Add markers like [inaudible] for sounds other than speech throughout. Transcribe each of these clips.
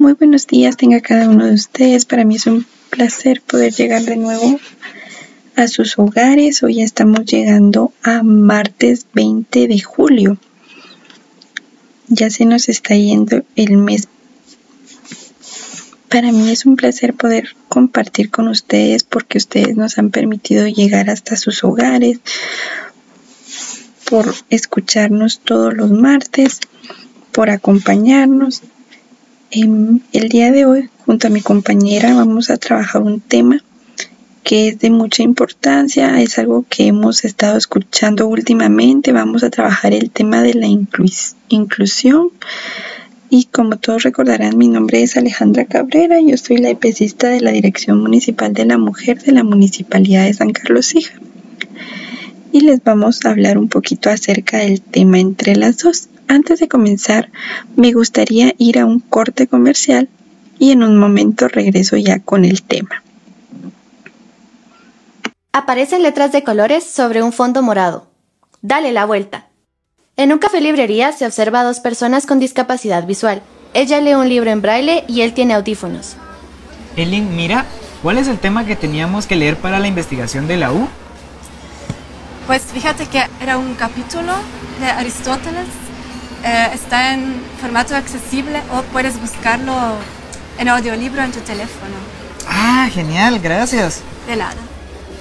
Muy buenos días tenga cada uno de ustedes. Para mí es un placer poder llegar de nuevo a sus hogares. Hoy estamos llegando a martes 20 de julio. Ya se nos está yendo el mes. Para mí es un placer poder compartir con ustedes porque ustedes nos han permitido llegar hasta sus hogares, por escucharnos todos los martes, por acompañarnos el día de hoy, junto a mi compañera, vamos a trabajar un tema que es de mucha importancia, es algo que hemos estado escuchando últimamente. Vamos a trabajar el tema de la inclusión. Y como todos recordarán, mi nombre es Alejandra Cabrera, yo soy la EPECista de la Dirección Municipal de la Mujer de la Municipalidad de San Carlos Hija. Y les vamos a hablar un poquito acerca del tema entre las dos. Antes de comenzar, me gustaría ir a un corte comercial y en un momento regreso ya con el tema. Aparecen letras de colores sobre un fondo morado. Dale la vuelta. En un café librería se observa a dos personas con discapacidad visual. Ella lee un libro en braille y él tiene audífonos. Elin, mira, ¿cuál es el tema que teníamos que leer para la investigación de la U? Pues fíjate que era un capítulo de Aristóteles eh, está en formato accesible o puedes buscarlo en audiolibro en tu teléfono. Ah, genial, gracias. De nada.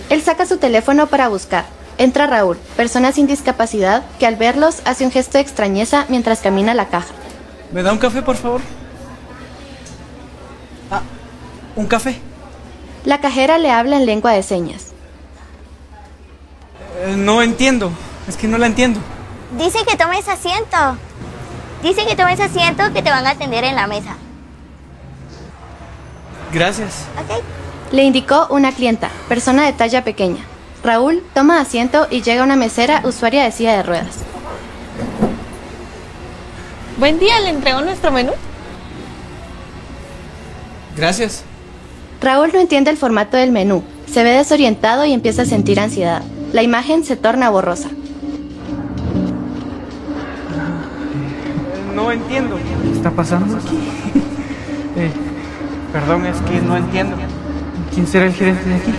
Él saca su teléfono para buscar. Entra Raúl, persona sin discapacidad, que al verlos hace un gesto de extrañeza mientras camina a la caja. ¿Me da un café, por favor? Ah, ¿un café? La cajera le habla en lengua de señas. Eh, no entiendo, es que no la entiendo. Dice que tomes asiento. Dice que tomes asiento que te van a atender en la mesa. Gracias. Ok. Le indicó una clienta, persona de talla pequeña. Raúl toma asiento y llega una mesera usuaria de silla de ruedas. Buen día, ¿le entregó nuestro menú? Gracias. Raúl no entiende el formato del menú, se ve desorientado y empieza a sentir ansiedad. La imagen se torna borrosa. No entiendo. ¿Qué está pasando aquí? [laughs] Eh, perdón, es que no entiendo. ¿Quién será el gerente de aquí?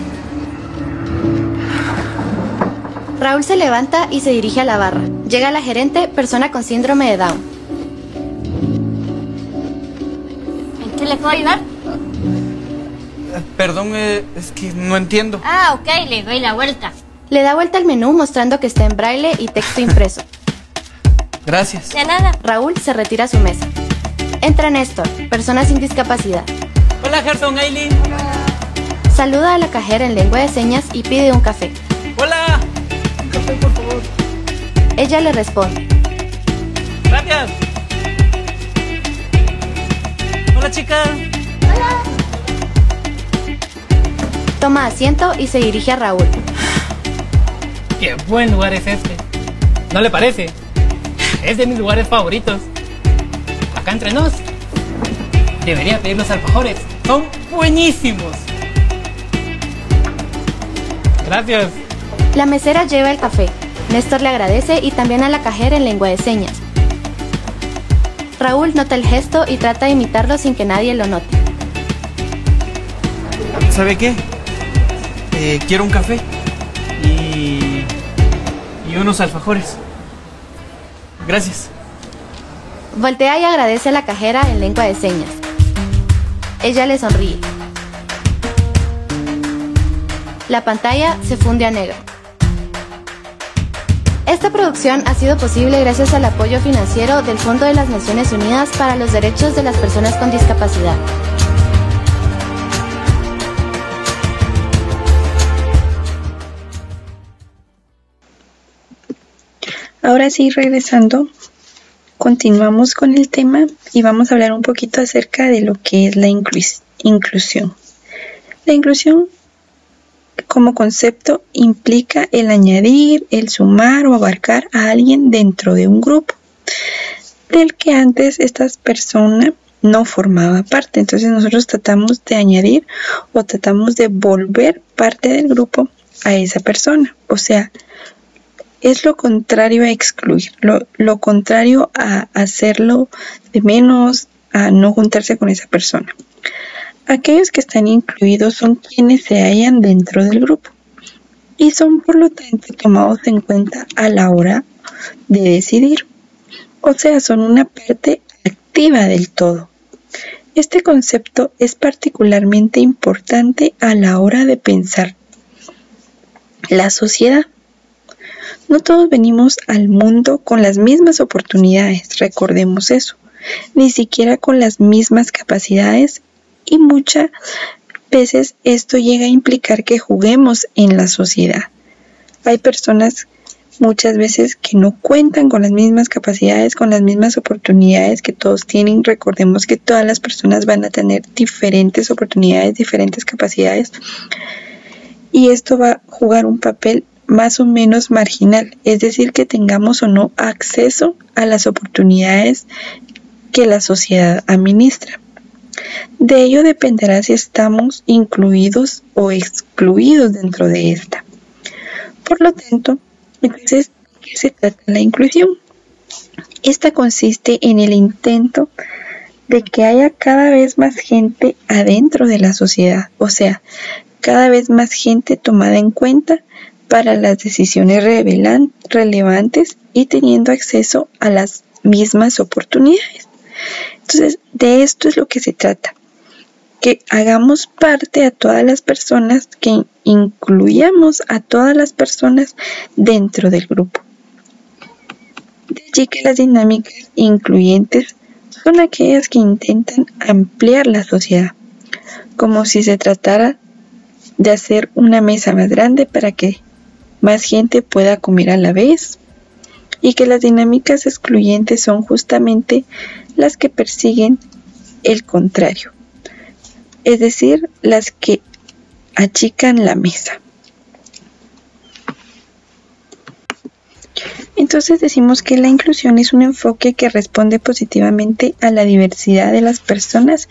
Raúl se levanta y se dirige a la barra. Llega la gerente, persona con síndrome de Down. ¿En qué le puedo ayudar? Eh, perdón, eh, es que no entiendo. Ah, ok, le doy la vuelta. Le da vuelta al menú mostrando que está en braille y texto impreso. Gracias. De nada. Raúl se retira a su mesa. Entra Néstor, persona sin discapacidad. Hola, Gerson, Aileen. Saluda a la cajera en lengua de señas y pide un café. Hola. Un café, por favor. Ella le responde. Gracias. Hola, chica. Hola. Toma asiento y se dirige a Raúl. Qué buen lugar es este. ¿No le parece? Es de mis lugares favoritos. Acá entre nos. Debería pedir los alfajores. Son buenísimos. Gracias. La mesera lleva el café. Néstor le agradece y también a la cajera en lengua de señas. Raúl nota el gesto y trata de imitarlo sin que nadie lo note. ¿Sabe qué? Eh, quiero un café y, y unos alfajores. Gracias. Voltea y agradece a la cajera en lengua de señas. Ella le sonríe. La pantalla se funde a negro. Esta producción ha sido posible gracias al apoyo financiero del Fondo de las Naciones Unidas para los Derechos de las Personas con Discapacidad. Ahora sí, regresando, continuamos con el tema y vamos a hablar un poquito acerca de lo que es la inclusión. La inclusión como concepto implica el añadir, el sumar o abarcar a alguien dentro de un grupo del que antes esta persona no formaba parte. Entonces nosotros tratamos de añadir o tratamos de volver parte del grupo a esa persona. O sea, es lo contrario a excluir, lo, contrario a hacerlo de menos, a no juntarse con esa persona. Aquellos que están incluidos son quienes se hallan dentro del grupo y son por lo tanto tomados en cuenta a la hora de decidir. O sea, son una parte activa del todo. Este concepto es particularmente importante a la hora de pensar la sociedad. No todos venimos al mundo con las mismas oportunidades, recordemos eso, ni siquiera con las mismas capacidades y muchas veces esto llega a implicar que juguemos en la sociedad. Hay personas muchas veces que no cuentan con las mismas capacidades, con las mismas oportunidades que todos tienen. Recordemos que todas las personas van a tener diferentes oportunidades, diferentes capacidades. Y esto va a jugar un papel más o menos marginal, es decir, que tengamos o no acceso a las oportunidades que la sociedad administra. De ello dependerá si estamos incluidos o excluidos dentro de esta. Por lo tanto, entonces, ¿qué se trata la inclusión? Esta consiste en el intento de que haya cada vez más gente adentro de la sociedad, o sea, cada vez más gente tomada en cuenta para las decisiones relevantes y teniendo acceso a las mismas oportunidades. Entonces, de esto es lo que se trata, que hagamos parte a todas las personas, que incluyamos a todas las personas dentro del grupo. De allí que las dinámicas incluyentes son aquellas que intentan ampliar la sociedad, como si se tratara de hacer una mesa más grande para que más gente pueda comer a la vez y que las dinámicas excluyentes son justamente las que persiguen el contrario, es decir, las que achican la mesa. Entonces decimos que la inclusión es un enfoque que responde positivamente a la diversidad de las personas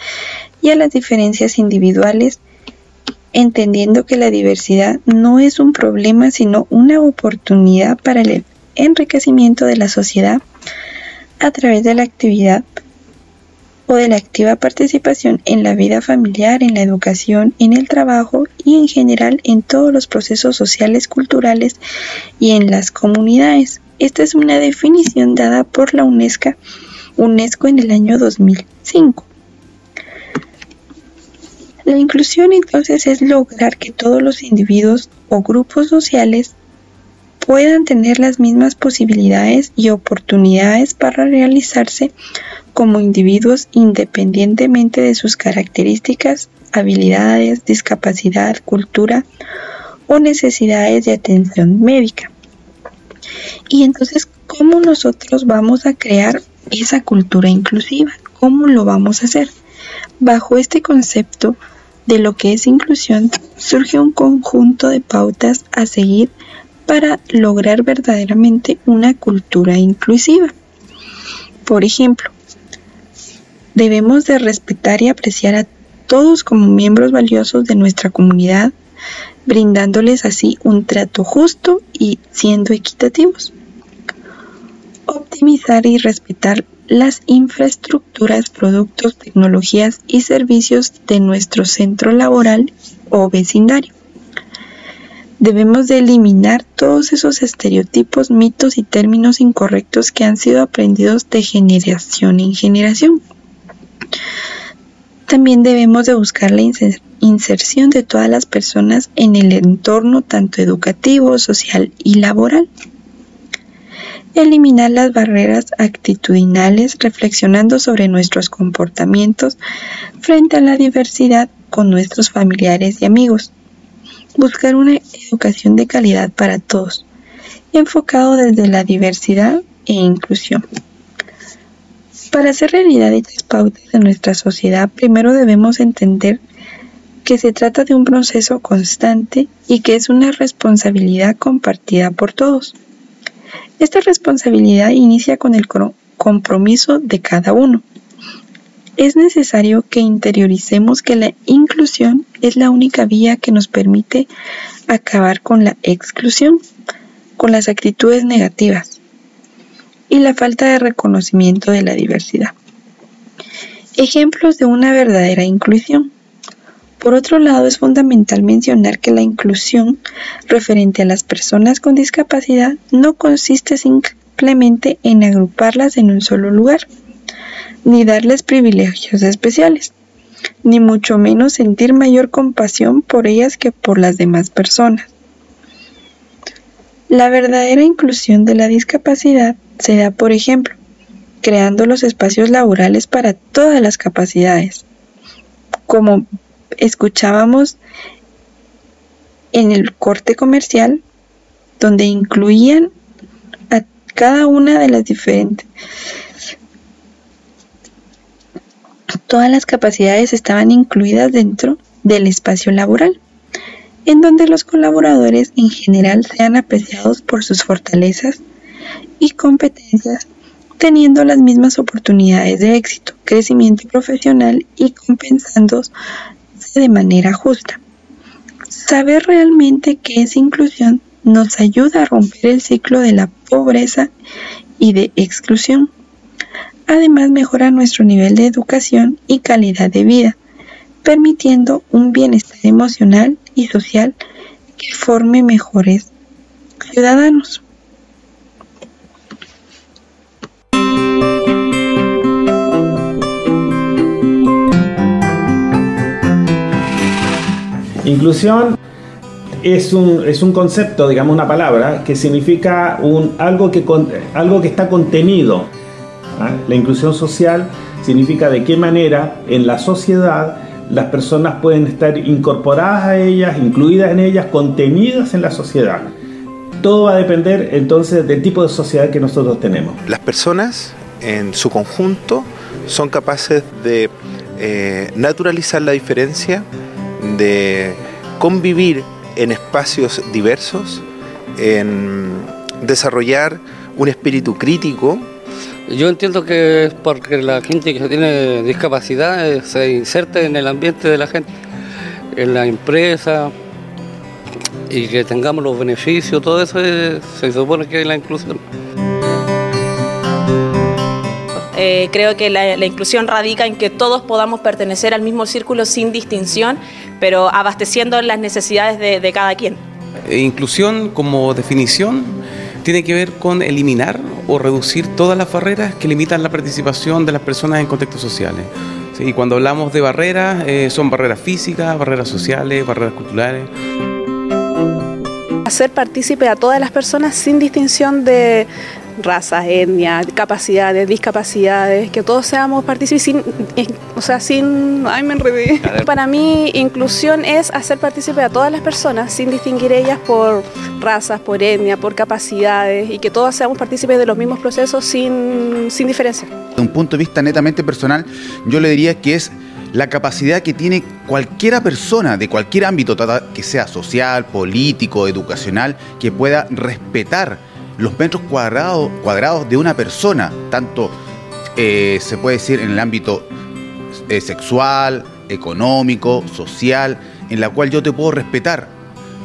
y a las diferencias individuales entendiendo que la diversidad no es un problema, sino una oportunidad para el enriquecimiento de la sociedad a través de la actividad o de la activa participación en la vida familiar, en la educación, en el trabajo y en general en todos los procesos sociales, culturales y en las comunidades. Esta es una definición dada por la UNESCO, UNESCO en el año 2005. La inclusión entonces es lograr que todos los individuos o grupos sociales puedan tener las mismas posibilidades y oportunidades para realizarse como individuos independientemente de sus características, habilidades, discapacidad, cultura o necesidades de atención médica. Y entonces, ¿cómo nosotros vamos a crear esa cultura inclusiva? ¿Cómo lo vamos a hacer? Bajo este concepto, de lo que es inclusión, surge un conjunto de pautas a seguir para lograr verdaderamente una cultura inclusiva. Por ejemplo, debemos de respetar y apreciar a todos como miembros valiosos de nuestra comunidad, brindándoles así un trato justo y siendo equitativos. Optimizar y respetar las infraestructuras, productos, tecnologías y servicios de nuestro centro laboral o vecindario. Debemos de eliminar todos esos estereotipos, mitos y términos incorrectos que han sido aprendidos de generación en generación. También debemos de buscar la inserción de todas las personas en el entorno tanto educativo, social y laboral eliminar las barreras actitudinales reflexionando sobre nuestros comportamientos frente a la diversidad con nuestros familiares y amigos. Buscar una educación de calidad para todos, enfocado desde la diversidad e inclusión. Para hacer realidad estas pautas en nuestra sociedad, primero debemos entender que se trata de un proceso constante y que es una responsabilidad compartida por todos. Esta responsabilidad inicia con el compromiso de cada uno. Es necesario que interioricemos que la inclusión es la única vía que nos permite acabar con la exclusión, con las actitudes negativas y la falta de reconocimiento de la diversidad. Ejemplos de una verdadera inclusión. Por otro lado, es fundamental mencionar que la inclusión referente a las personas con discapacidad no consiste simplemente en agruparlas en un solo lugar, ni darles privilegios especiales, ni mucho menos sentir mayor compasión por ellas que por las demás personas. La verdadera inclusión de la discapacidad se da, por ejemplo, creando los espacios laborales para todas las capacidades, como escuchábamos en el corte comercial, donde incluían a cada una de las diferentes. Todas las capacidades estaban incluidas dentro del espacio laboral en donde los colaboradores en general sean apreciados por sus fortalezas y competencias, teniendo las mismas oportunidades de éxito, crecimiento profesional y compensándose de manera justa. Saber realmente qué es inclusión nos ayuda a romper el ciclo de la pobreza y de exclusión. Además mejora nuestro nivel de educación y calidad de vida, permitiendo un bienestar emocional y social que forme mejores ciudadanos. Inclusión es un, es un concepto, digamos una palabra, que significa un, algo, que, algo que está contenido. ¿ah? La inclusión social significa de qué manera en la sociedad las personas pueden estar incorporadas a ellas, incluidas en ellas, contenidas en la sociedad. Todo va a depender entonces del tipo de sociedad que nosotros tenemos. Las personas en su conjunto son capaces de eh, naturalizar la diferencia, de convivir en espacios diversos, en desarrollar un espíritu crítico yo entiendo que es porque la gente que tiene discapacidad eh, se inserte en el ambiente de la gente, en la empresa, y que tengamos los beneficios, todo eso se supone que es la inclusión. Eh, creo que la, inclusión radica en que todos podamos pertenecer al mismo círculo sin distinción, pero abasteciendo las necesidades de, de cada quien. Eh, inclusión como definición tiene que ver con eliminar o reducir todas las barreras que limitan la participación de las personas en contextos sociales. Y cuando hablamos de barreras, eh, son barreras físicas, barreras sociales, barreras culturales. Hacer partícipe a todas las personas sin distinción de, razas, etnias, capacidades, discapacidades, que todos seamos partícipes sin, o sea, sin, ay me enredé. [laughs] Para mí inclusión es hacer partícipe a todas las personas sin distinguir ellas por razas, por etnia, por capacidades y que todos seamos partícipes de los mismos procesos sin, sin diferencia. De un punto de vista netamente personal, yo le diría que es la capacidad que tiene cualquiera persona de cualquier ámbito, que sea social, político, educacional, que pueda respetar los metros cuadrados, cuadrados de una persona, tanto eh, se puede decir en el ámbito eh, sexual, económico, social, en la cual yo te puedo respetar,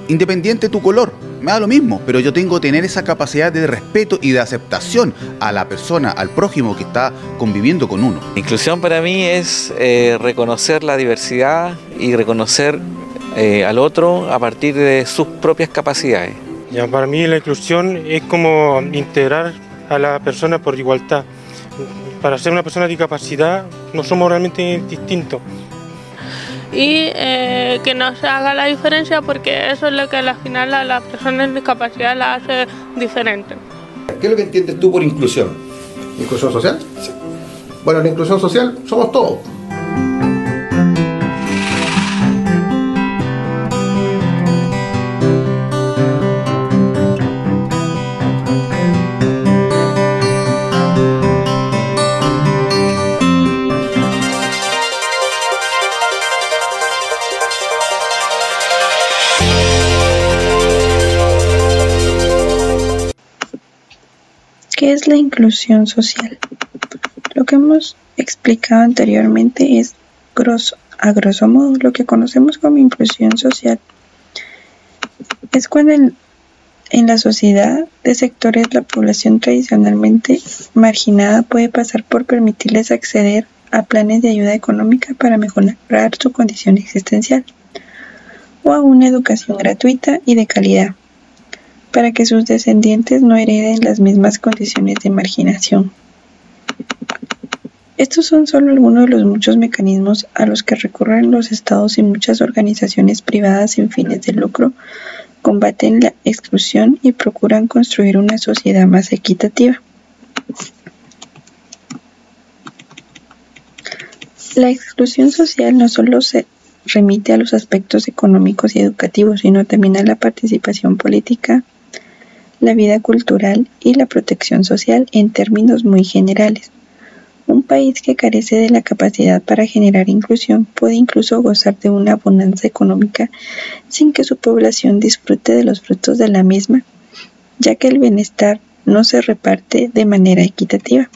independiente de tu color, me da lo mismo, pero yo tengo que tener esa capacidad de respeto y de aceptación a la persona, al prójimo que está conviviendo con uno. Inclusión para mí es eh, reconocer la diversidad y reconocer al otro a partir de sus propias capacidades. Ya, para mí la inclusión es como integrar a la persona por igualdad. Para ser una persona de discapacidad no somos realmente distintos. Y eh, que no se haga la diferencia porque eso es lo que al final a la persona con discapacidad la hace diferente. ¿Qué es lo que entiendes tú por inclusión? ¿Inclusión social? Sí. Bueno, la inclusión social somos todos. ¿Qué es la inclusión social? Lo que hemos explicado anteriormente es, a grosso modo, lo que conocemos como inclusión social. Es cuando en, en la sociedad de sectores la población tradicionalmente marginada puede pasar por permitirles acceder a planes de ayuda económica para mejorar su condición existencial o a una educación gratuita y de calidad para que sus descendientes no hereden las mismas condiciones de marginación. Estos son solo algunos de los muchos mecanismos a los que recurren los estados y muchas organizaciones privadas sin fines de lucro combaten la exclusión y procuran construir una sociedad más equitativa. La exclusión social no solo se remite a los aspectos económicos y educativos, sino también a la participación política, la vida cultural y la protección social en términos muy generales. Un país que carece de la capacidad para generar inclusión puede incluso gozar de una bonanza económica sin que su población disfrute de los frutos de la misma, ya que el bienestar no se reparte de manera equitativa.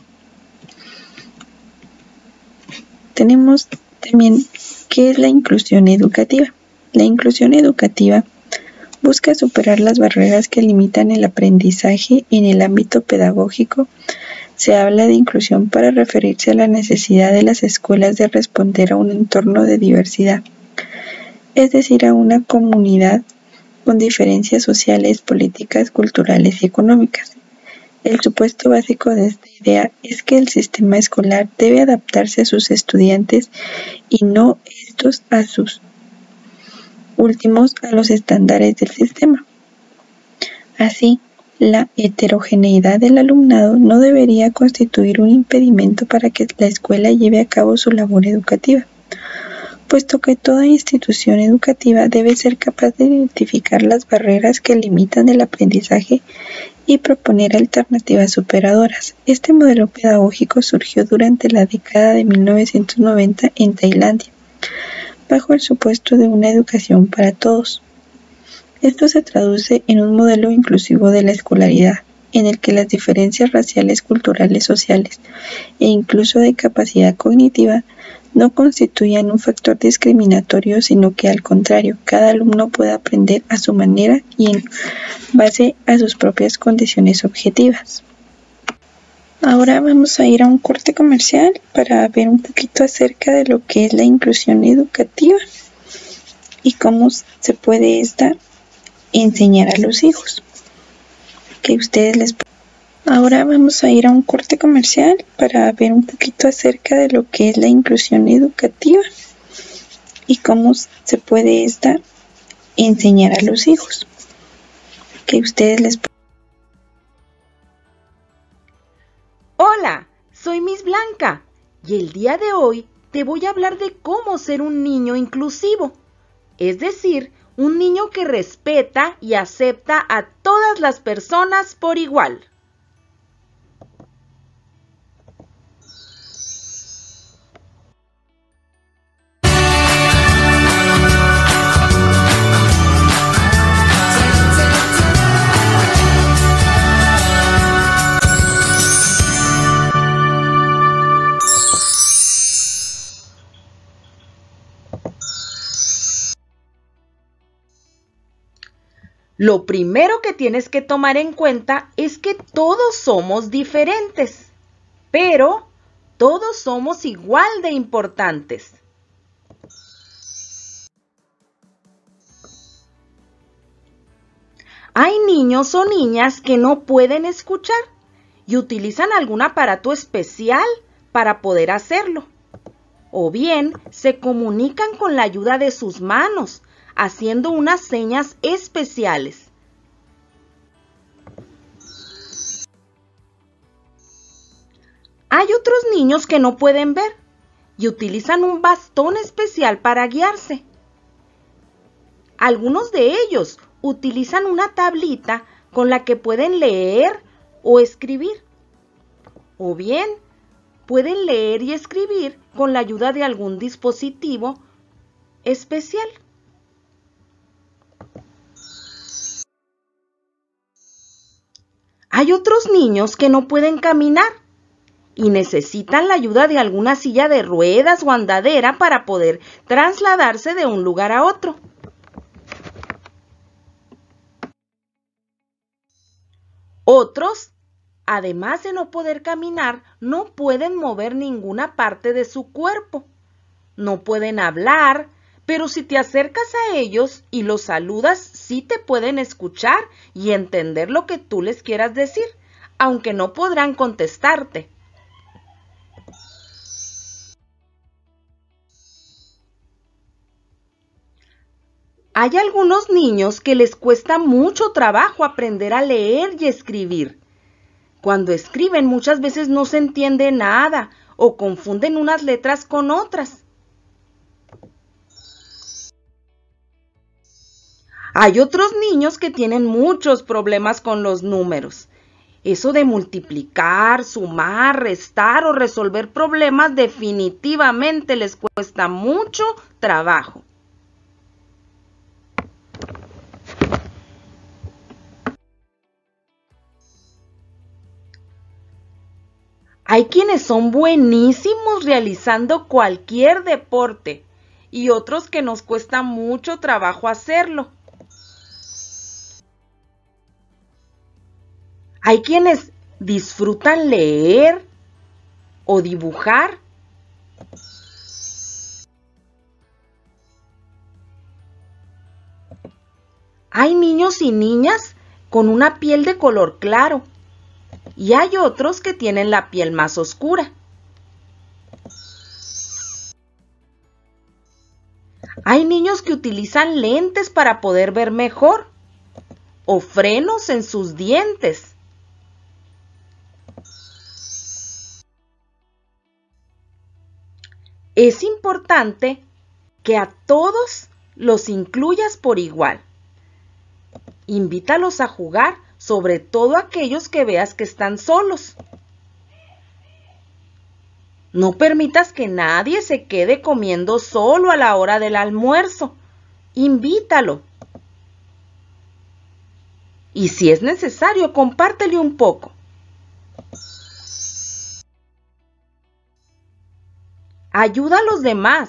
Tenemos también qué es la inclusión educativa. La inclusión educativa busca superar las barreras que limitan el aprendizaje en el ámbito pedagógico se habla de inclusión para referirse a la necesidad de las escuelas de responder a un entorno de diversidad, es decir, a una comunidad con diferencias sociales, políticas, culturales y económicas. El supuesto básico de esta idea es que el sistema escolar debe adaptarse a sus estudiantes y no estos a sus últimos a los estándares del sistema. Así, la heterogeneidad del alumnado no debería constituir un impedimento para que la escuela lleve a cabo su labor educativa, puesto que toda institución educativa debe ser capaz de identificar las barreras que limitan el aprendizaje y proponer alternativas superadoras. Este modelo pedagógico surgió durante la década de 1990 en Tailandia, bajo el supuesto de una educación para todos. Esto se traduce en un modelo inclusivo de la escolaridad, en el que las diferencias raciales, culturales, sociales e incluso de capacidad cognitiva no constituyan un factor discriminatorio, sino que al contrario, cada alumno puede aprender a su manera y en base a sus propias condiciones objetivas. Ahora vamos a ir a un corte comercial para ver un poquito acerca de lo que es la inclusión educativa y cómo se puede esta enseñar a los hijos. Que ustedes les Ahora vamos a ir a un corte comercial para ver un poquito acerca de lo que es la inclusión educativa y cómo se puede esta enseñar a los hijos. Que ustedes les Hola, soy Miss Blanca y el día de hoy te voy a hablar de cómo ser un niño inclusivo, es decir, un niño que respeta y acepta a todas las personas por igual. Lo primero que tienes que tomar en cuenta es que todos somos diferentes, pero todos somos igual de importantes. Hay niños o niñas que no pueden escuchar y utilizan algún aparato especial para poder hacerlo. O bien se comunican con la ayuda de sus manos, haciendo unas señas especiales. Hay otros niños que no pueden ver y utilizan un bastón especial para guiarse. Algunos de ellos utilizan una tablita con la que pueden leer o escribir. O bien, pueden leer y escribir con la ayuda de algún dispositivo especial. Hay otros niños que no pueden caminar y necesitan la ayuda de alguna silla de ruedas o andadera para poder trasladarse de un lugar a otro. Otros además de no poder caminar, no pueden mover ninguna parte de su cuerpo. No pueden hablar, pero si te acercas a ellos y los saludas, sí te pueden escuchar y entender lo que tú les quieras decir, aunque no podrán contestarte. Hay algunos niños que les cuesta mucho trabajo aprender a leer y escribir. Cuando escriben muchas veces no se entiende nada o confunden unas letras con otras. Hay otros niños que tienen muchos problemas con los números. Eso de multiplicar, sumar, restar o resolver problemas definitivamente les cuesta mucho trabajo. Hay quienes son buenísimos realizando cualquier deporte y otros que nos cuesta mucho trabajo hacerlo. Hay quienes disfrutan leer o dibujar. Hay niños y niñas con una piel de color claro y hay otros que tienen la piel más oscura. Hay niños que utilizan lentes para poder ver mejor o frenos en sus dientes. Es importante que a todos los incluyas por igual. Invítalos a jugar, sobre todo aquellos que veas que están solos. No permitas que nadie se quede comiendo solo a la hora del almuerzo. Invítalo. Y si es necesario, compártele un poco. Ayuda a los demás.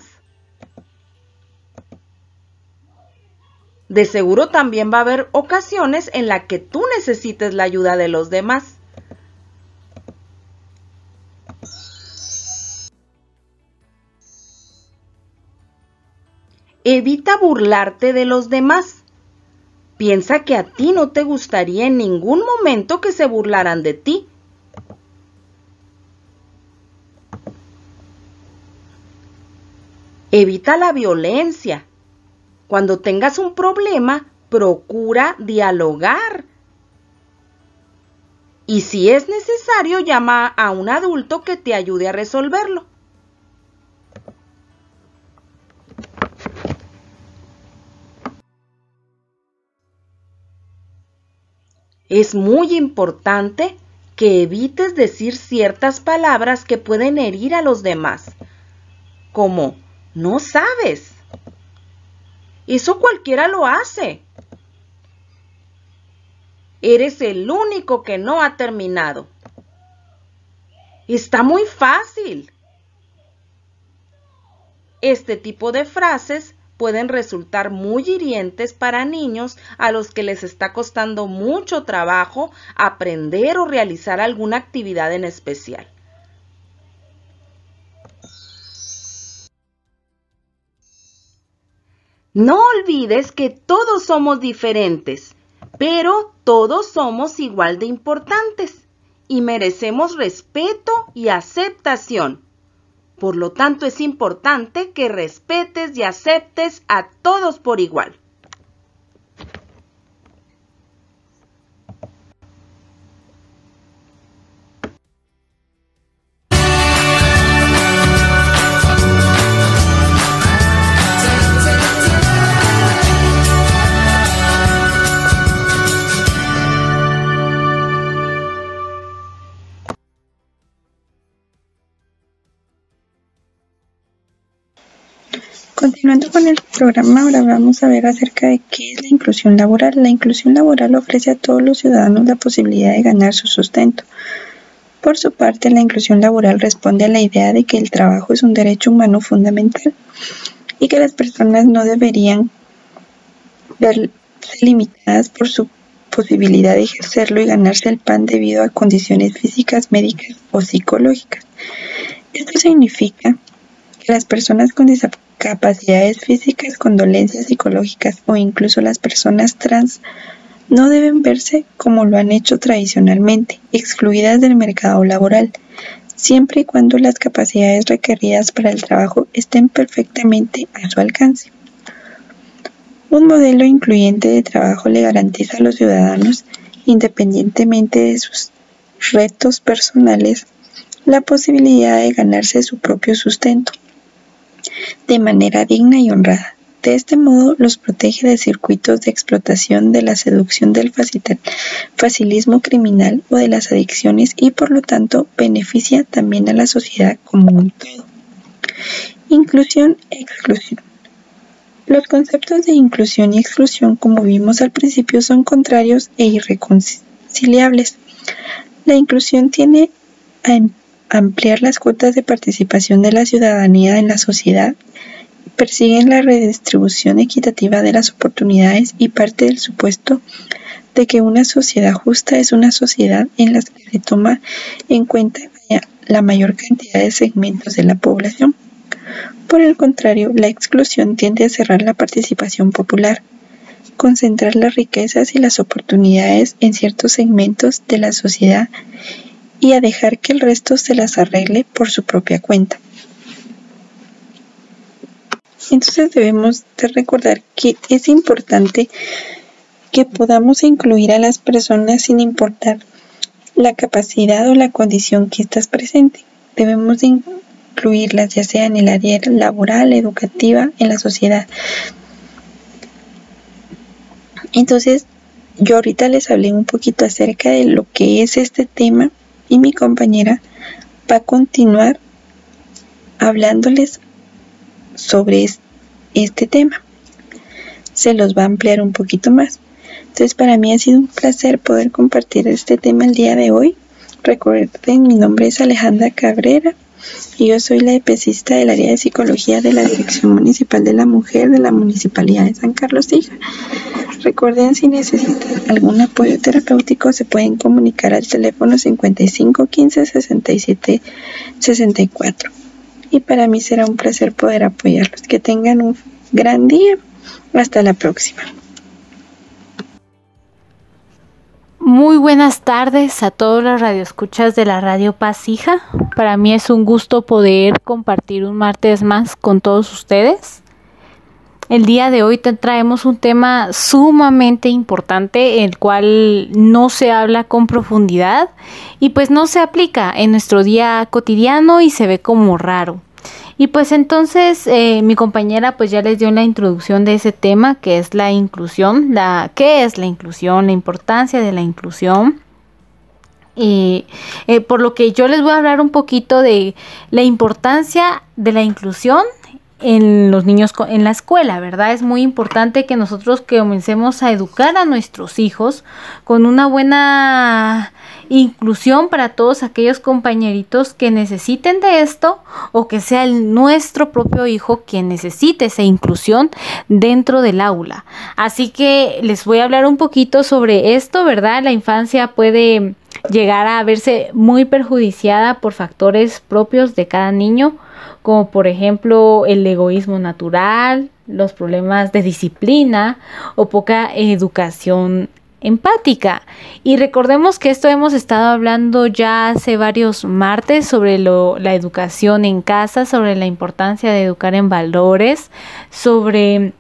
De seguro también va a haber ocasiones en las que tú necesites la ayuda de los demás. Evita burlarte de los demás. Piensa que a ti no te gustaría en ningún momento que se burlaran de ti. Evita la violencia. Cuando tengas un problema, procura dialogar. Y si es necesario, llama a un adulto que te ayude a resolverlo. Es muy importante que evites decir ciertas palabras que pueden herir a los demás, como no sabes. Eso cualquiera lo hace. Eres el único que no ha terminado. Está muy fácil. Este tipo de frases pueden resultar muy hirientes para niños a los que les está costando mucho trabajo aprender o realizar alguna actividad en especial. No olvides que todos somos diferentes, pero todos somos igual de importantes y merecemos respeto y aceptación. Por lo tanto, es importante que respetes y aceptes a todos por igual. Continuando con el programa, ahora vamos a ver acerca de qué es la inclusión laboral. La inclusión laboral ofrece a todos los ciudadanos la posibilidad de ganar su sustento. Por su parte, la inclusión laboral responde a la idea de que el trabajo es un derecho humano fundamental y que las personas no deberían verse limitadas por su posibilidad de ejercerlo y ganarse el pan debido a condiciones físicas, médicas o psicológicas. Esto significa que las personas con discapacidades físicas, con dolencias psicológicas o incluso las personas trans no deben verse como lo han hecho tradicionalmente, excluidas del mercado laboral, siempre y cuando las capacidades requeridas para el trabajo estén perfectamente a su alcance. Un modelo incluyente de trabajo le garantiza a los ciudadanos, independientemente de sus retos personales, la posibilidad de ganarse su propio sustento de manera digna y honrada. De este modo los protege de circuitos de explotación, de la seducción del facilismo criminal o de las adicciones y por lo tanto beneficia también a la sociedad como un todo. Inclusión e exclusión. Los conceptos de inclusión y exclusión, como vimos al principio, son contrarios e irreconciliables. La inclusión tiene a ampliar las cuotas de participación de la ciudadanía en la sociedad persiguen la redistribución equitativa de las oportunidades y parte del supuesto de que una sociedad justa es una sociedad en la que se toma en cuenta la mayor cantidad de segmentos de la población. Por el contrario, la exclusión tiende a cerrar la participación popular, concentrar las riquezas y las oportunidades en ciertos segmentos de la sociedad y a dejar que el resto se las arregle por su propia cuenta. Entonces debemos de recordar que es importante que podamos incluir a las personas sin importar la capacidad o la condición que estás presente. Debemos de incluirlas ya sea en el área laboral, educativa, en la sociedad. Entonces, yo ahorita les hablé un poquito acerca de lo que es este tema y mi compañera va a continuar hablándoles sobre este tema. Se los va a ampliar un poquito más. Entonces para mí ha sido un placer poder compartir este tema el día de hoy. Recuerden, mi nombre es Alejandra Cabrera yo soy la EPCista del área de psicología de la Dirección Municipal de la Mujer de la Municipalidad de San Carlos Hija. Recuerden, si necesitan algún apoyo terapéutico, se pueden comunicar al teléfono 55 15 67 64 y para mí será un placer poder apoyarlos. Que tengan un gran día. Hasta la próxima. Muy buenas tardes a todos los radioescuchas de la Radio Pasija. Para mí es un gusto poder compartir un martes más con todos ustedes. El día de hoy traemos un tema sumamente importante, el cual no se habla con profundidad y pues no se aplica en nuestro día cotidiano y se ve como raro. Y pues entonces eh, mi compañera pues ya les dio la introducción de ese tema que es la inclusión, la qué es la inclusión, la importancia de la inclusión. Y eh, por lo que yo les voy a hablar un poquito de la importancia de la inclusión en los niños en la escuela, ¿verdad? Es muy importante que nosotros comencemos a educar a nuestros hijos con una buena inclusión para todos aquellos compañeritos que necesiten de esto o que sea el nuestro propio hijo quien necesite esa inclusión dentro del aula. Así que les voy a hablar un poquito sobre esto, ¿verdad? La infancia puede llegar a verse muy perjudiciada por factores propios de cada niño como por ejemplo el egoísmo natural, los problemas de disciplina o poca educación empática. Y recordemos que esto hemos estado hablando ya hace varios martes sobre la educación en casa, sobre la importancia de educar en valores, sobre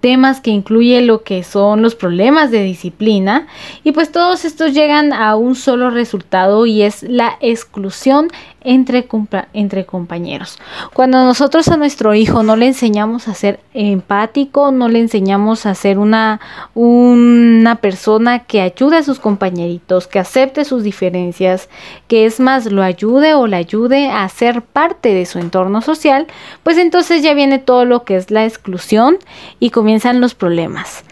temas que incluye lo que son los problemas de disciplina y pues todos estos llegan a un solo resultado y es la exclusión entre, entre compañeros. Cuando nosotros a nuestro hijo no le enseñamos a ser empático, no le enseñamos a ser una, una persona que ayude a sus compañeritos, que acepte sus diferencias, que es más lo ayude o la ayude a ser parte de su entorno social, pues entonces ya viene todo lo que es la exclusión y comienzan los problemas.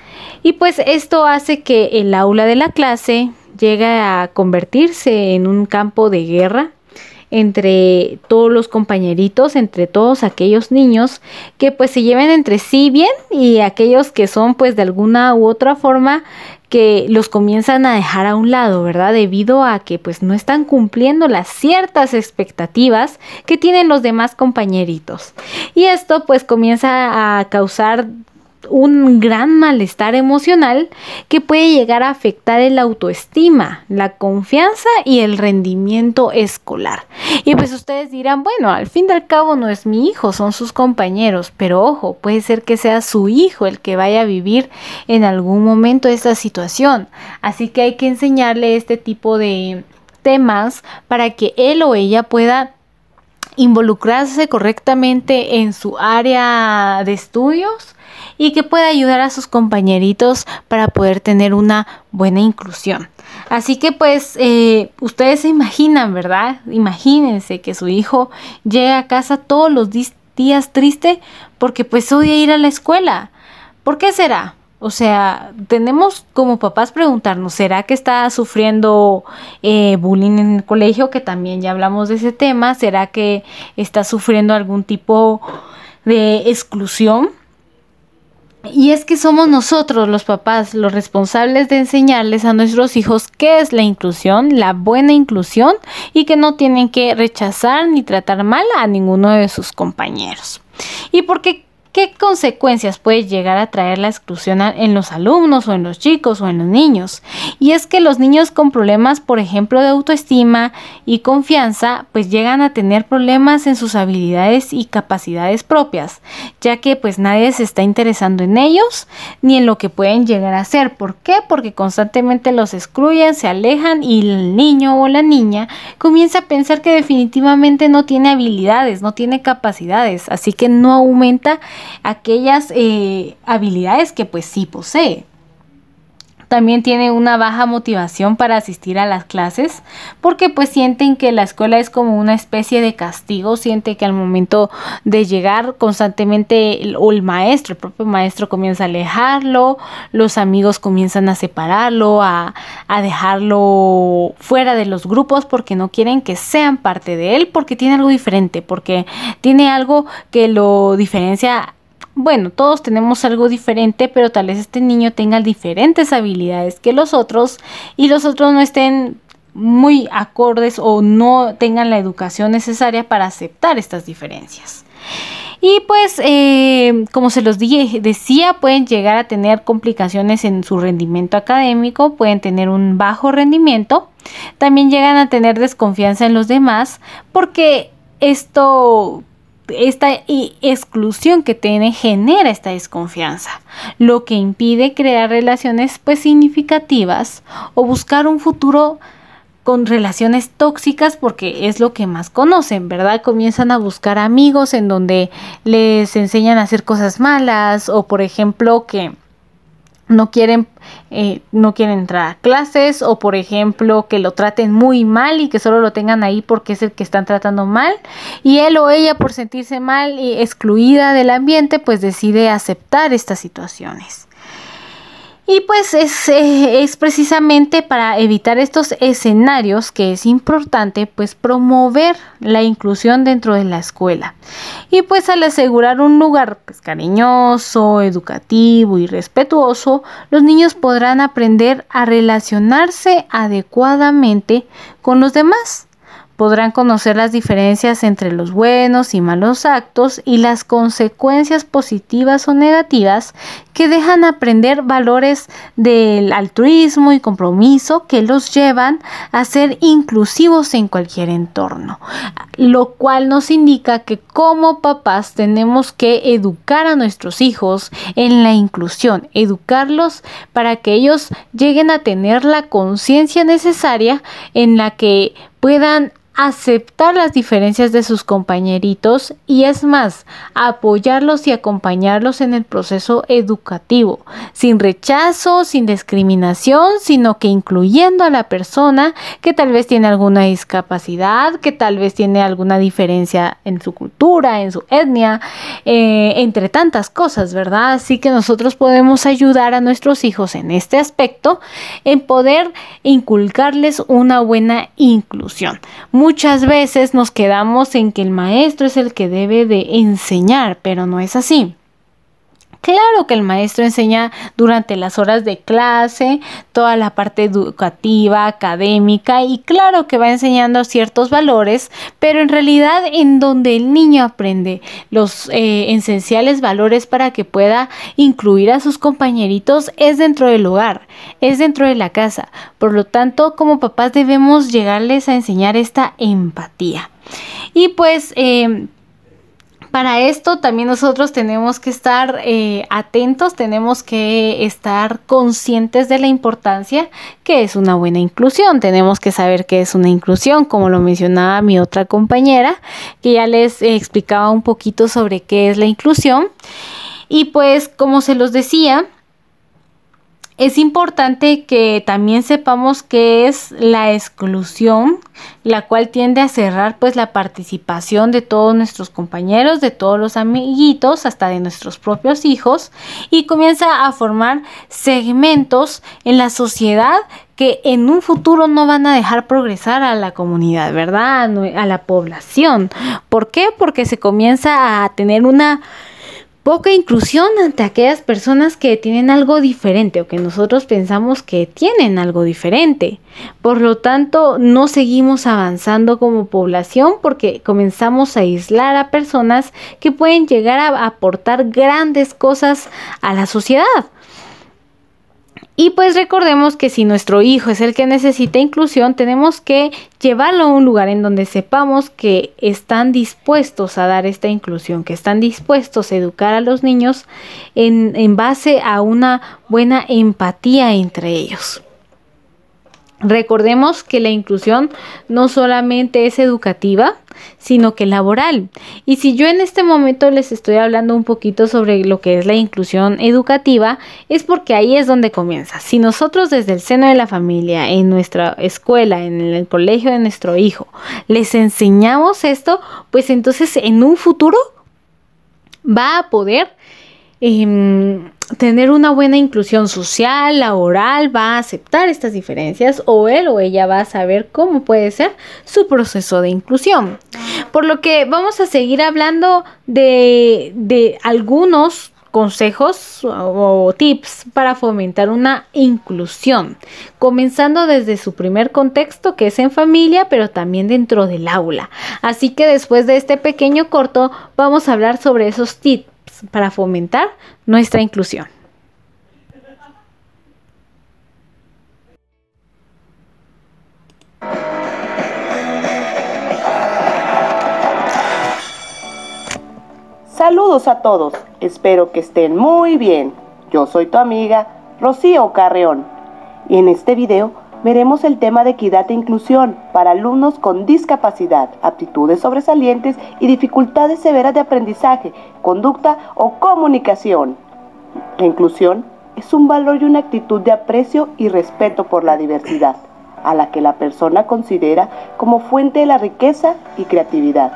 Y pues esto hace que el aula de la clase llegue a convertirse en un campo de guerra entre todos los compañeritos, entre todos aquellos niños que pues se lleven entre sí bien y aquellos que son pues de alguna u otra forma que los comienzan a dejar a un lado, ¿verdad? Debido a que pues no están cumpliendo las ciertas expectativas que tienen los demás compañeritos. Y esto pues comienza a causar un gran malestar emocional que puede llegar a afectar el autoestima, la confianza y el rendimiento escolar. Y pues ustedes dirán, bueno, al fin y al cabo no es mi hijo, son sus compañeros, pero ojo, puede ser que sea su hijo el que vaya a vivir en algún momento esta situación. Así que hay que enseñarle este tipo de temas para que él o ella pueda involucrarse correctamente en su área de estudios y que pueda ayudar a sus compañeritos para poder tener una buena inclusión. Así que pues eh, ustedes se imaginan, ¿verdad? Imagínense que su hijo llega a casa todos los días triste porque pues odia ir a la escuela. ¿Por qué será? O sea, tenemos como papás preguntarnos, ¿será que está sufriendo eh, bullying en el colegio? Que también ya hablamos de ese tema. ¿Será que está sufriendo algún tipo de exclusión? Y es que somos nosotros los papás los responsables de enseñarles a nuestros hijos qué es la inclusión, la buena inclusión y que no tienen que rechazar ni tratar mal a ninguno de sus compañeros. Y porque ¿Qué consecuencias puede llegar a traer la exclusión en los alumnos o en los chicos o en los niños? Y es que los niños con problemas, por ejemplo, de autoestima y confianza, pues llegan a tener problemas en sus habilidades y capacidades propias, ya que pues nadie se está interesando en ellos ni en lo que pueden llegar a ser. ¿Por qué? Porque constantemente los excluyen, se alejan y el niño o la niña comienza a pensar que definitivamente no tiene habilidades, no tiene capacidades, así que no aumenta aquellas eh, habilidades que pues sí posee. También tiene una baja motivación para asistir a las clases porque pues sienten que la escuela es como una especie de castigo, siente que al momento de llegar constantemente el, o el maestro, el propio maestro comienza a alejarlo, los amigos comienzan a separarlo, a, a dejarlo fuera de los grupos porque no quieren que sean parte de él, porque tiene algo diferente, porque tiene algo que lo diferencia bueno, todos tenemos algo diferente, pero tal vez este niño tenga diferentes habilidades que los otros y los otros no estén muy acordes o no tengan la educación necesaria para aceptar estas diferencias. Y pues, eh, como se los dije, decía, pueden llegar a tener complicaciones en su rendimiento académico, pueden tener un bajo rendimiento, también llegan a tener desconfianza en los demás, porque esto esta exclusión que tiene genera esta desconfianza, lo que impide crear relaciones pues significativas o buscar un futuro con relaciones tóxicas porque es lo que más conocen, ¿verdad? Comienzan a buscar amigos en donde les enseñan a hacer cosas malas o por ejemplo que no quieren, eh, no quieren entrar a clases o por ejemplo que lo traten muy mal y que solo lo tengan ahí porque es el que están tratando mal y él o ella por sentirse mal y excluida del ambiente pues decide aceptar estas situaciones. Y pues es, eh, es, precisamente para evitar estos escenarios que es importante pues promover la inclusión dentro de la escuela. Y pues al asegurar un lugar pues, cariñoso, educativo y respetuoso, los niños podrán aprender a relacionarse adecuadamente con los demás podrán conocer las diferencias entre los buenos y malos actos y las consecuencias positivas o negativas que dejan aprender valores del altruismo y compromiso que los llevan a ser inclusivos en cualquier entorno, lo cual nos indica que como papás tenemos que educar a nuestros hijos en la inclusión, educarlos para que ellos lleguen a tener la conciencia necesaria en la que puedan aceptar las diferencias de sus compañeritos y es más, apoyarlos y acompañarlos en el proceso educativo, sin rechazo, sin discriminación, sino que incluyendo a la persona que tal vez tiene alguna discapacidad, que tal vez tiene alguna diferencia en su cultura, en su etnia, eh, entre tantas cosas, ¿verdad? Así que nosotros podemos ayudar a nuestros hijos en este aspecto, en poder inculcarles una buena inclusión muchas veces nos quedamos en que el maestro es el que debe de enseñar, pero no es así. Claro que el maestro enseña durante las horas de clase, toda la parte educativa, académica y claro que va enseñando ciertos valores, pero en realidad en donde el niño aprende los eh, esenciales valores para que pueda incluir a sus compañeritos es dentro del hogar, es dentro de la casa. Por lo tanto, como papás debemos llegarles a enseñar esta empatía. Y pues... Eh, para esto también nosotros tenemos que estar eh, atentos, tenemos que estar conscientes de la importancia que es una buena inclusión. Tenemos que saber qué es una inclusión, como lo mencionaba mi otra compañera, que ya les explicaba un poquito sobre qué es la inclusión. Y pues, como se los decía, es importante que también sepamos qué es la exclusión, la cual tiende a cerrar pues la participación de todos nuestros compañeros, de todos los amiguitos, hasta de nuestros propios hijos y comienza a formar segmentos en la sociedad que en un futuro no van a dejar progresar a la comunidad, ¿verdad? A la población. ¿Por qué? Porque se comienza a tener una poca inclusión ante aquellas personas que tienen algo diferente o que nosotros pensamos que tienen algo diferente. Por lo tanto, no seguimos avanzando como población porque comenzamos a aislar a personas que pueden llegar a aportar grandes cosas a la sociedad. Y pues recordemos que si nuestro hijo es el que necesita inclusión, tenemos que llevarlo a un lugar en donde sepamos que están dispuestos a dar esta inclusión, que están dispuestos a educar a los niños en, en base a una buena empatía entre ellos. Recordemos que la inclusión no solamente es educativa, sino que laboral. Y si yo en este momento les estoy hablando un poquito sobre lo que es la inclusión educativa, es porque ahí es donde comienza. Si nosotros desde el seno de la familia, en nuestra escuela, en el colegio de nuestro hijo, les enseñamos esto, pues entonces en un futuro va a poder Em, tener una buena inclusión social, laboral, va a aceptar estas diferencias o él o ella va a saber cómo puede ser su proceso de inclusión. Por lo que vamos a seguir hablando de, de algunos consejos o tips para fomentar una inclusión, comenzando desde su primer contexto que es en familia, pero también dentro del aula. Así que después de este pequeño corto vamos a hablar sobre esos tips para fomentar nuestra inclusión. Saludos a todos, espero que estén muy bien. Yo soy tu amiga Rocío Carreón y en este video veremos el tema de equidad e inclusión para alumnos con discapacidad, aptitudes sobresalientes y dificultades severas de aprendizaje, conducta o comunicación. La inclusión es un valor y una actitud de aprecio y respeto por la diversidad, a la que la persona considera como fuente de la riqueza y creatividad.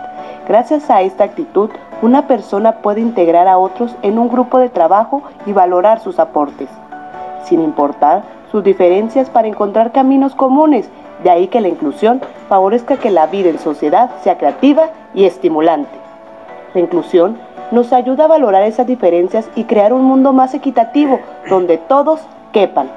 Gracias a esta actitud, una persona puede integrar a otros en un grupo de trabajo y valorar sus aportes, sin importar sus diferencias para encontrar caminos comunes. De ahí que la inclusión favorezca que la vida en sociedad sea creativa y estimulante. La inclusión nos ayuda a valorar esas diferencias y crear un mundo más equitativo donde todos quepan.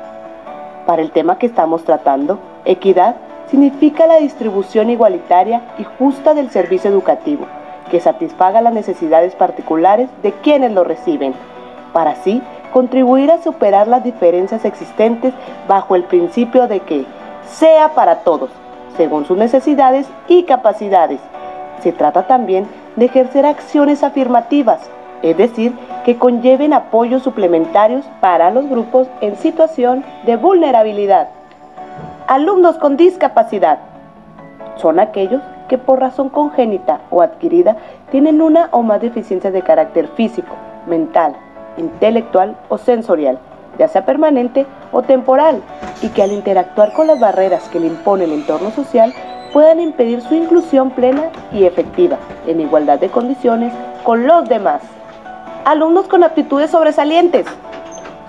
Para el tema que estamos tratando, equidad significa la distribución igualitaria y justa del servicio educativo, que satisfaga las necesidades particulares de quienes lo reciben, para así contribuir a superar las diferencias existentes bajo el principio de que sea para todos, según sus necesidades y capacidades. Se trata también de ejercer acciones afirmativas, es decir, que conlleven apoyos suplementarios para los grupos en situación de vulnerabilidad. Alumnos con discapacidad son aquellos que por razón congénita o adquirida tienen una o más deficiencias de carácter físico, mental, intelectual o sensorial, ya sea permanente o temporal, y que al interactuar con las barreras que le impone el entorno social puedan impedir su inclusión plena y efectiva, en igualdad de condiciones con los demás. Alumnos con aptitudes sobresalientes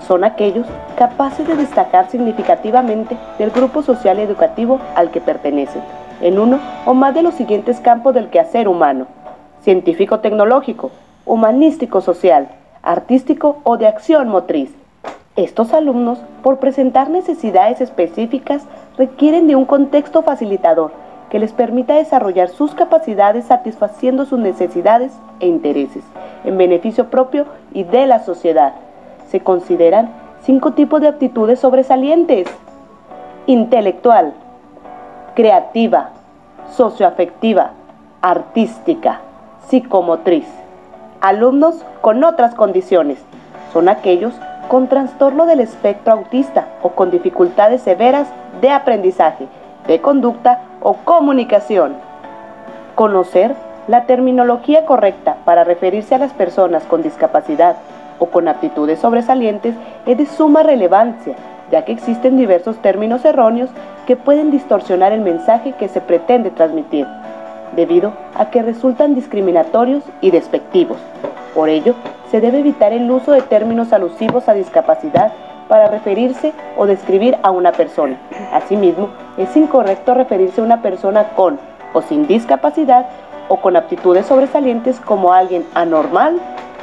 son aquellos capaces de destacar significativamente del grupo social y educativo al que pertenecen, en uno o más de los siguientes campos del quehacer humano. Científico-tecnológico, humanístico-social, artístico o de acción motriz. Estos alumnos, por presentar necesidades específicas, requieren de un contexto facilitador que les permita desarrollar sus capacidades satisfaciendo sus necesidades e intereses, en beneficio propio y de la sociedad. Se consideran cinco tipos de aptitudes sobresalientes. Intelectual, creativa, socioafectiva, artística, psicomotriz. Alumnos con otras condiciones son aquellos con trastorno del espectro autista o con dificultades severas de aprendizaje, de conducta o comunicación. Conocer la terminología correcta para referirse a las personas con discapacidad o con aptitudes sobresalientes es de suma relevancia, ya que existen diversos términos erróneos que pueden distorsionar el mensaje que se pretende transmitir, debido a que resultan discriminatorios y despectivos. Por ello, se debe evitar el uso de términos alusivos a discapacidad para referirse o describir a una persona. Asimismo, es incorrecto referirse a una persona con o sin discapacidad o con aptitudes sobresalientes como alguien anormal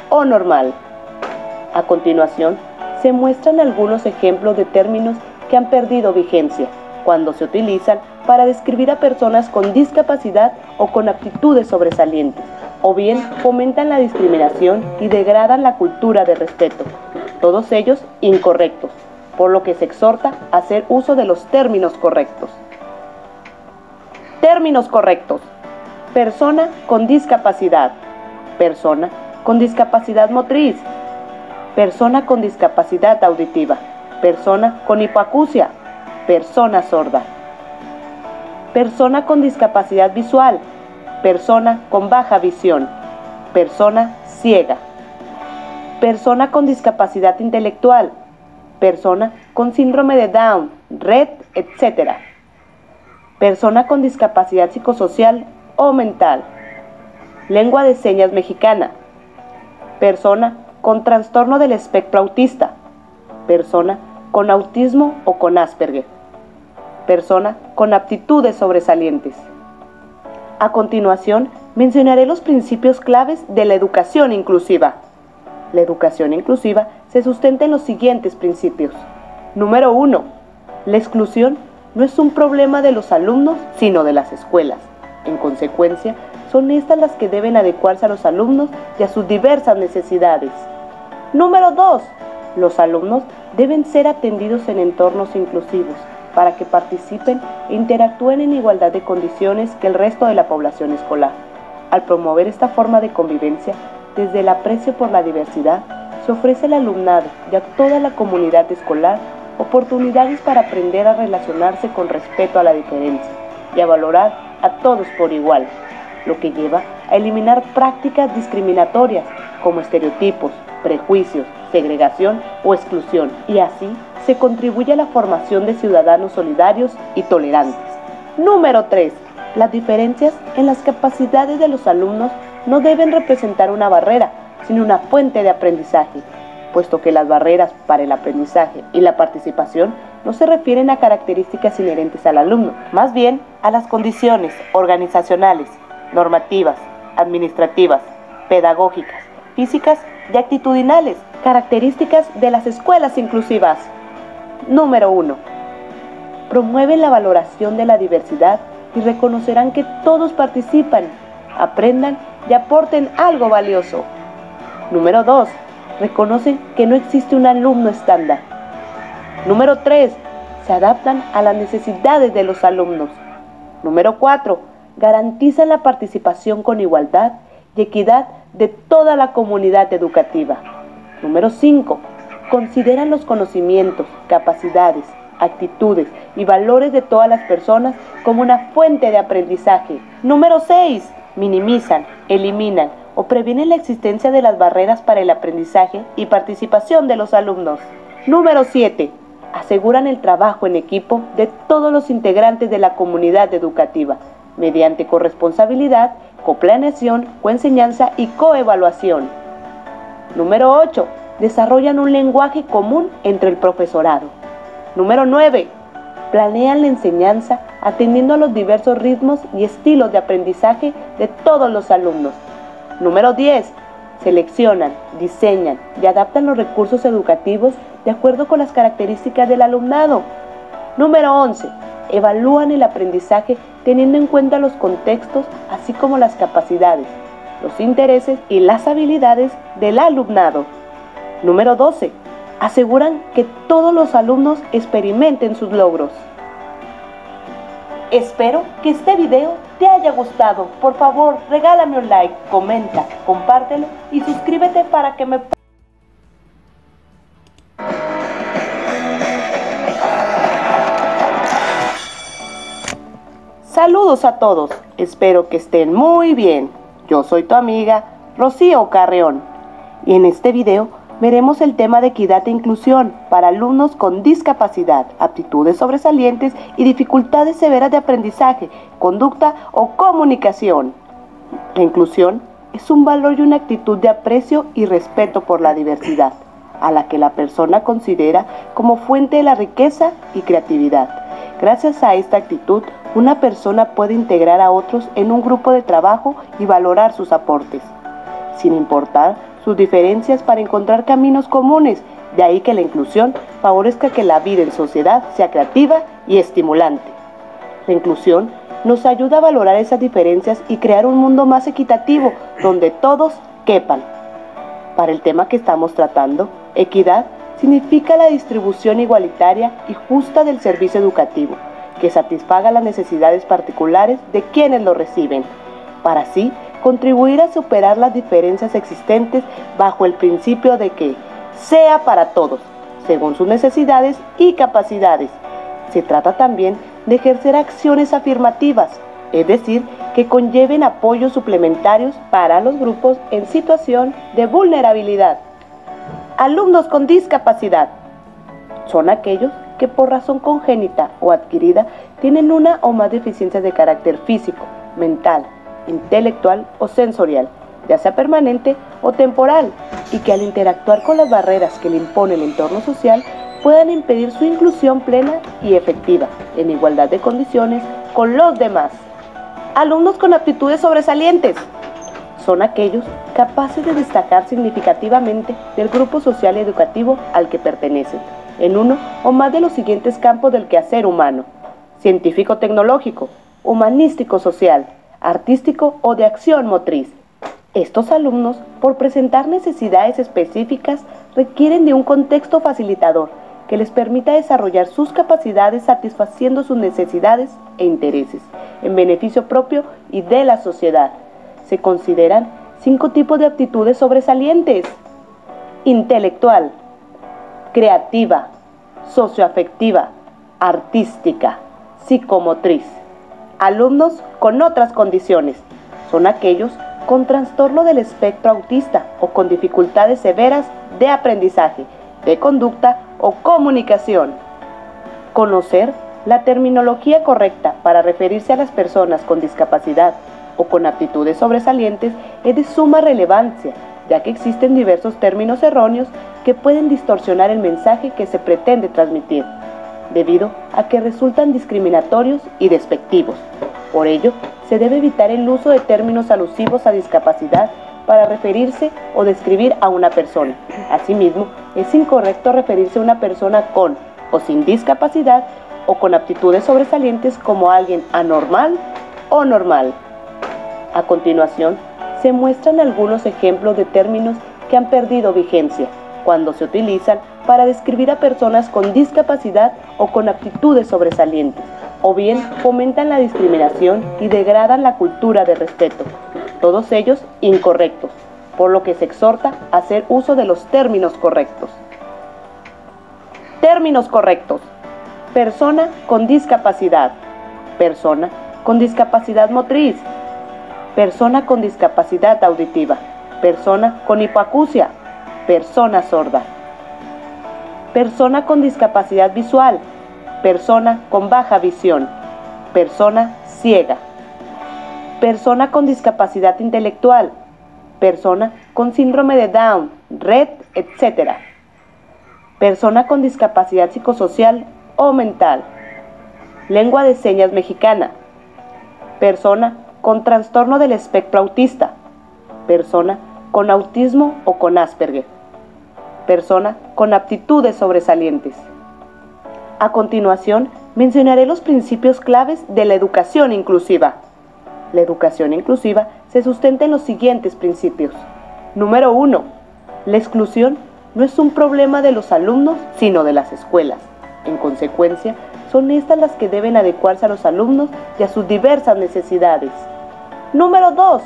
o normal. A continuación, se muestran algunos ejemplos de términos que han perdido vigencia cuando se utilizan para describir a personas con discapacidad o con aptitudes sobresalientes, o bien fomentan la discriminación y degradan la cultura de respeto, todos ellos incorrectos, por lo que se exhorta a hacer uso de los términos correctos. Términos correctos. Persona con discapacidad. Persona con discapacidad motriz. Persona con discapacidad auditiva. Persona con hipoacusia. Persona sorda. Persona con discapacidad visual. Persona con baja visión. Persona ciega. Persona con discapacidad intelectual. Persona con síndrome de Down, Red, etc. Persona con discapacidad psicosocial o mental. Lengua de señas mexicana. Persona con trastorno del espectro autista. Persona con autismo o con Asperger persona con aptitudes sobresalientes. A continuación, mencionaré los principios claves de la educación inclusiva. La educación inclusiva se sustenta en los siguientes principios. Número 1. La exclusión no es un problema de los alumnos, sino de las escuelas. En consecuencia, son estas las que deben adecuarse a los alumnos y a sus diversas necesidades. Número 2. Los alumnos deben ser atendidos en entornos inclusivos para que participen e interactúen en igualdad de condiciones que el resto de la población escolar. Al promover esta forma de convivencia, desde el aprecio por la diversidad, se ofrece al alumnado y a toda la comunidad escolar oportunidades para aprender a relacionarse con respeto a la diferencia y a valorar a todos por igual, lo que lleva a eliminar prácticas discriminatorias como estereotipos, prejuicios, segregación o exclusión y así se contribuye a la formación de ciudadanos solidarios y tolerantes. Número 3. Las diferencias en las capacidades de los alumnos no deben representar una barrera, sino una fuente de aprendizaje, puesto que las barreras para el aprendizaje y la participación no se refieren a características inherentes al alumno, más bien a las condiciones organizacionales, normativas, administrativas, pedagógicas, físicas y actitudinales, características de las escuelas inclusivas. Número 1. Promueven la valoración de la diversidad y reconocerán que todos participan, aprendan y aporten algo valioso. Número 2. Reconocen que no existe un alumno estándar. Número 3. Se adaptan a las necesidades de los alumnos. Número 4. Garantizan la participación con igualdad y equidad de toda la comunidad educativa. Número 5 consideran los conocimientos, capacidades, actitudes y valores de todas las personas como una fuente de aprendizaje. Número 6. Minimizan, eliminan o previenen la existencia de las barreras para el aprendizaje y participación de los alumnos. Número 7. Aseguran el trabajo en equipo de todos los integrantes de la comunidad educativa, mediante corresponsabilidad, coplaneación, coenseñanza y coevaluación. Número 8 desarrollan un lenguaje común entre el profesorado. Número 9. planean la enseñanza atendiendo a los diversos ritmos y estilos de aprendizaje de todos los alumnos. Número 10. Seleccionan, diseñan y adaptan los recursos educativos de acuerdo con las características del alumnado. Número 11. Evalúan el aprendizaje teniendo en cuenta los contextos así como las capacidades, los intereses y las habilidades del alumnado. Número 12. Aseguran que todos los alumnos experimenten sus logros. Espero que este video te haya gustado. Por favor, regálame un like, comenta, compártelo y suscríbete para que me... Saludos a todos, espero que estén muy bien. Yo soy tu amiga Rocío Carreón y en este video veremos el tema de equidad e inclusión para alumnos con discapacidad, aptitudes sobresalientes y dificultades severas de aprendizaje, conducta o comunicación. La inclusión es un valor y una actitud de aprecio y respeto por la diversidad, a la que la persona considera como fuente de la riqueza y creatividad. Gracias a esta actitud, una persona puede integrar a otros en un grupo de trabajo y valorar sus aportes, sin importar sus diferencias para encontrar caminos comunes, de ahí que la inclusión favorezca que la vida en sociedad sea creativa y estimulante. La inclusión nos ayuda a valorar esas diferencias y crear un mundo más equitativo donde todos quepan. Para el tema que estamos tratando, equidad significa la distribución igualitaria y justa del servicio educativo, que satisfaga las necesidades particulares de quienes lo reciben, para así contribuir a superar las diferencias existentes bajo el principio de que sea para todos, según sus necesidades y capacidades. Se trata también de ejercer acciones afirmativas, es decir, que conlleven apoyos suplementarios para los grupos en situación de vulnerabilidad. Alumnos con discapacidad son aquellos que por razón congénita o adquirida tienen una o más deficiencias de carácter físico, mental, intelectual o sensorial, ya sea permanente o temporal, y que al interactuar con las barreras que le impone el entorno social puedan impedir su inclusión plena y efectiva, en igualdad de condiciones con los demás. Alumnos con aptitudes sobresalientes son aquellos capaces de destacar significativamente del grupo social educativo al que pertenecen, en uno o más de los siguientes campos del quehacer humano, científico-tecnológico, humanístico-social, artístico o de acción motriz. Estos alumnos, por presentar necesidades específicas, requieren de un contexto facilitador que les permita desarrollar sus capacidades satisfaciendo sus necesidades e intereses, en beneficio propio y de la sociedad. Se consideran cinco tipos de aptitudes sobresalientes. Intelectual, creativa, socioafectiva, artística, psicomotriz. Alumnos con otras condiciones son aquellos con trastorno del espectro autista o con dificultades severas de aprendizaje, de conducta o comunicación. Conocer la terminología correcta para referirse a las personas con discapacidad o con aptitudes sobresalientes es de suma relevancia, ya que existen diversos términos erróneos que pueden distorsionar el mensaje que se pretende transmitir, debido a que resultan discriminatorios y despectivos. Por ello, se debe evitar el uso de términos alusivos a discapacidad para referirse o describir a una persona. Asimismo, es incorrecto referirse a una persona con o sin discapacidad o con aptitudes sobresalientes como alguien anormal o normal. A continuación, se muestran algunos ejemplos de términos que han perdido vigencia cuando se utilizan para describir a personas con discapacidad o con aptitudes sobresalientes, o bien fomentan la discriminación y degradan la cultura de respeto, todos ellos incorrectos, por lo que se exhorta a hacer uso de los términos correctos. Términos correctos. Persona con discapacidad. Persona con discapacidad motriz. Persona con discapacidad auditiva. Persona con hipoacusia. Persona sorda persona con discapacidad visual, persona con baja visión, persona ciega, persona con discapacidad intelectual, persona con síndrome de Down, Red, etc. Persona con discapacidad psicosocial o mental, lengua de señas mexicana. Persona con trastorno del espectro autista. Persona con autismo o con Asperger. Persona con aptitudes sobresalientes. A continuación, mencionaré los principios claves de la educación inclusiva. La educación inclusiva se sustenta en los siguientes principios. Número 1. La exclusión no es un problema de los alumnos, sino de las escuelas. En consecuencia, son estas las que deben adecuarse a los alumnos y a sus diversas necesidades. Número 2.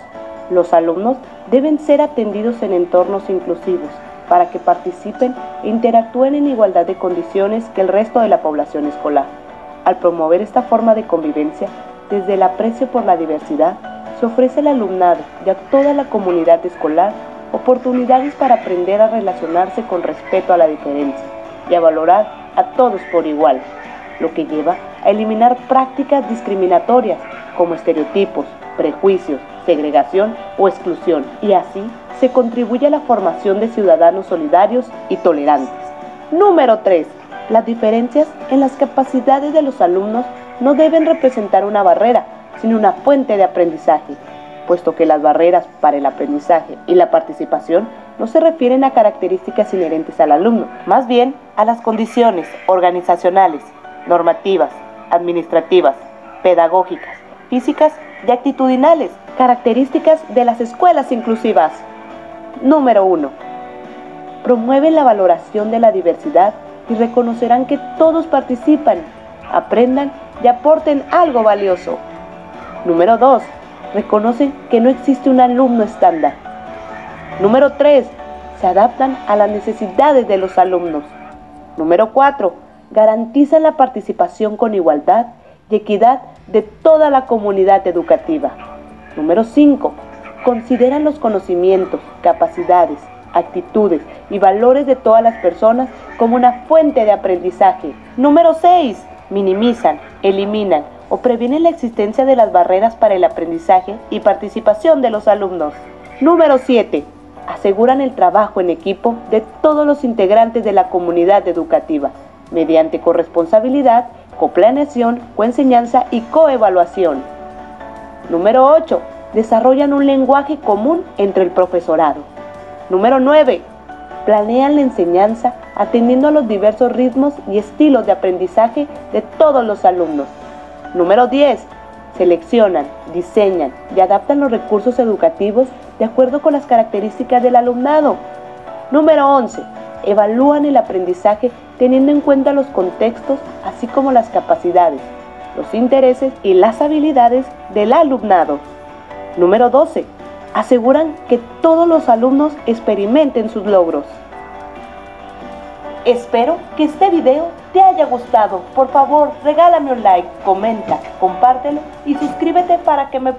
Los alumnos deben ser atendidos en entornos inclusivos para que participen e interactúen en igualdad de condiciones que el resto de la población escolar. Al promover esta forma de convivencia, desde el aprecio por la diversidad, se ofrece al alumnado y a toda la comunidad escolar oportunidades para aprender a relacionarse con respeto a la diferencia y a valorar a todos por igual, lo que lleva a eliminar prácticas discriminatorias como estereotipos, prejuicios, segregación o exclusión, y así se contribuye a la formación de ciudadanos solidarios y tolerantes. Número 3. Las diferencias en las capacidades de los alumnos no deben representar una barrera, sino una fuente de aprendizaje, puesto que las barreras para el aprendizaje y la participación no se refieren a características inherentes al alumno, más bien a las condiciones organizacionales, normativas, administrativas, pedagógicas, físicas y actitudinales, características de las escuelas inclusivas. Número 1. Promueven la valoración de la diversidad y reconocerán que todos participan, aprendan y aporten algo valioso. Número 2. Reconocen que no existe un alumno estándar. Número 3. Se adaptan a las necesidades de los alumnos. Número 4. Garantizan la participación con igualdad y equidad de toda la comunidad educativa. Número 5. Consideran los conocimientos, capacidades, actitudes y valores de todas las personas como una fuente de aprendizaje. Número 6. Minimizan, eliminan o previenen la existencia de las barreras para el aprendizaje y participación de los alumnos. Número 7. Aseguran el trabajo en equipo de todos los integrantes de la comunidad educativa, mediante corresponsabilidad, coplaneación, coenseñanza y coevaluación. Número 8. Desarrollan un lenguaje común entre el profesorado. Número 9. Planean la enseñanza atendiendo a los diversos ritmos y estilos de aprendizaje de todos los alumnos. Número 10. Seleccionan, diseñan y adaptan los recursos educativos de acuerdo con las características del alumnado. Número 11. Evalúan el aprendizaje teniendo en cuenta los contextos así como las capacidades, los intereses y las habilidades del alumnado. Número 12. Aseguran que todos los alumnos experimenten sus logros. Espero que este video te haya gustado. Por favor, regálame un like, comenta, compártelo y suscríbete para que me